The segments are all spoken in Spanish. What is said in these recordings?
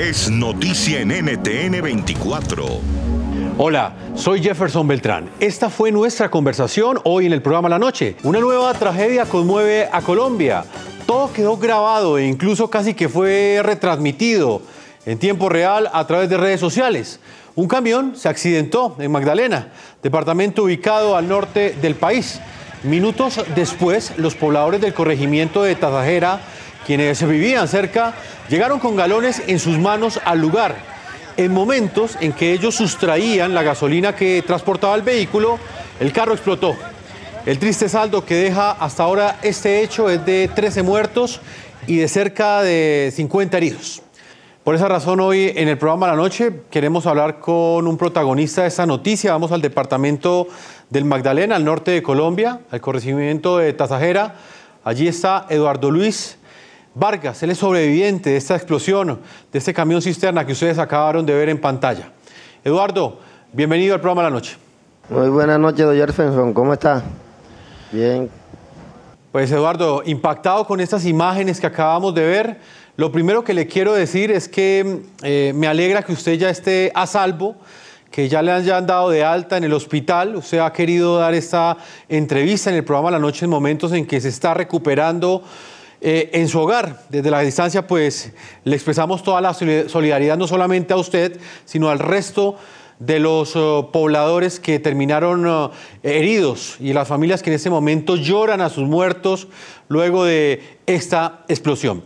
es noticia en NTN 24. Hola, soy Jefferson Beltrán. Esta fue nuestra conversación hoy en el programa La Noche. Una nueva tragedia conmueve a Colombia. Todo quedó grabado e incluso casi que fue retransmitido en tiempo real a través de redes sociales. Un camión se accidentó en Magdalena, departamento ubicado al norte del país. Minutos después, los pobladores del corregimiento de Tazajera, quienes vivían cerca, llegaron con galones en sus manos al lugar en momentos en que ellos sustraían la gasolina que transportaba el vehículo, el carro explotó. El triste saldo que deja hasta ahora este hecho es de 13 muertos y de cerca de 50 heridos. Por esa razón hoy en el programa La Noche queremos hablar con un protagonista de esta noticia. Vamos al departamento del Magdalena, al norte de Colombia, al corregimiento de Tazajera. Allí está Eduardo Luis Vargas, él es sobreviviente de esta explosión, de este camión cisterna que ustedes acabaron de ver en pantalla. Eduardo, bienvenido al programa de la noche. Muy buenas noches, don Jefferson, ¿cómo está? Bien. Pues Eduardo, impactado con estas imágenes que acabamos de ver, lo primero que le quiero decir es que eh, me alegra que usted ya esté a salvo, que ya le hayan dado de alta en el hospital. Usted ha querido dar esta entrevista en el programa La Noche en momentos en que se está recuperando eh, en su hogar. Desde la distancia, pues le expresamos toda la solidaridad no solamente a usted, sino al resto de los eh, pobladores que terminaron eh, heridos y las familias que en este momento lloran a sus muertos luego de esta explosión.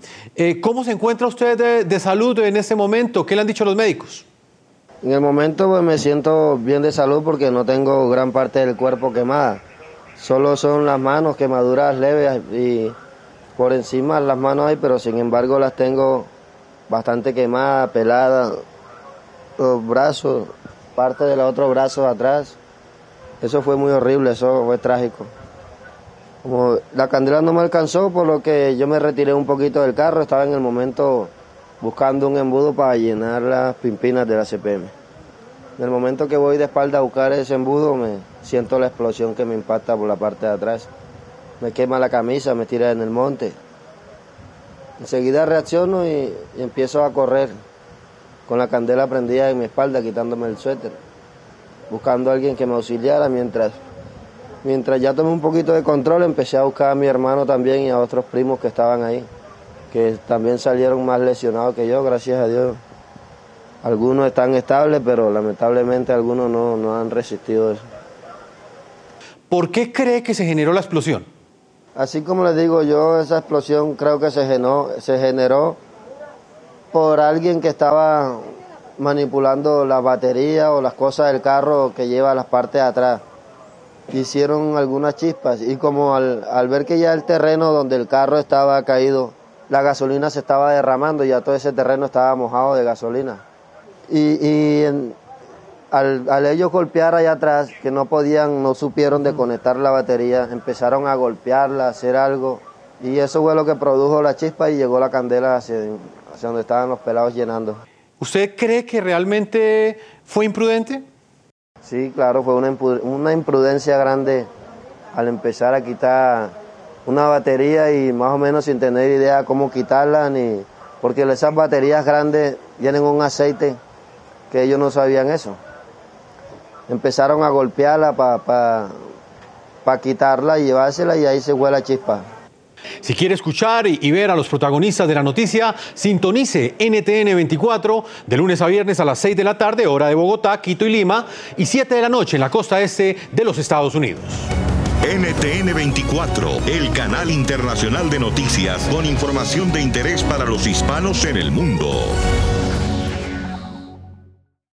¿Cómo se encuentra usted de, salud en este momento? ¿Qué le han dicho los médicos? En el momento pues, me siento bien de salud porque no tengo gran parte del cuerpo quemada. Solo son las manos quemaduras leves y por encima las manos hay, pero sin embargo las tengo bastante quemadas, peladas, los brazos, parte del otro brazo atrás. Eso fue muy horrible, eso fue trágico. Como la candela no me alcanzó, por lo que yo me retiré un poquito del carro, estaba en el momento buscando un embudo para llenar las pimpinas de la CPM. En el momento que voy de espalda a buscar ese embudo, me siento la explosión que me impacta por la parte de atrás me quema la camisa, me tira en el monte. Enseguida reacciono y, empiezo a correr con la candela prendida en mi espalda, quitándome el suéter, buscando a alguien que me auxiliara mientras, mientras ya tomé un poquito de control, empecé a buscar a mi hermano también y a otros primos que estaban ahí, que también salieron más lesionados que yo, gracias a Dios. Algunos están estables, pero lamentablemente algunos no, no han resistido eso. ¿Por qué cree que se generó la explosión? Así como les digo yo, esa explosión creo que se generó, se generó por alguien que estaba manipulando la batería o las cosas del carro que lleva las partes de atrás. Hicieron algunas chispas y como al, ver que ya el terreno donde el carro estaba caído, la gasolina se estaba derramando, ya todo ese terreno estaba mojado de gasolina. Y, y al, ellos golpear allá atrás, que no podían, no supieron de conectar la batería, empezaron a golpearla, a hacer algo. Y eso fue lo que produjo la chispa y llegó la candela hacia, hacia donde estaban los pelados llenando. ¿Usted cree que realmente fue imprudente? Sí, claro, fue una, una imprudencia grande al empezar a quitar una batería y más o menos sin tener idea cómo quitarla, ni porque esas baterías grandes tienen un aceite que ellos no sabían eso empezaron a golpearla para quitarla y llevársela y ahí se fue la chispa. Si quiere escuchar y ver a los protagonistas de la noticia, sintonice NTN 24 de lunes a viernes a las 6 de la tarde, hora de Bogotá, Quito y Lima, y 7 de la noche en la costa este de los Estados Unidos. NTN 24, el canal internacional de noticias con información de interés para los hispanos en el mundo.